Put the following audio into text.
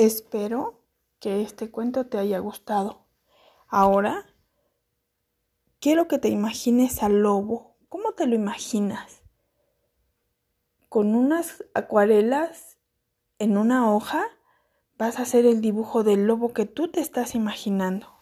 Espero que este cuento te haya gustado. Ahora quiero que te imagines al lobo. ¿Cómo te lo imaginas? Con unas acuarelas en una hoja vas a hacer el dibujo del lobo que tú te estás imaginando.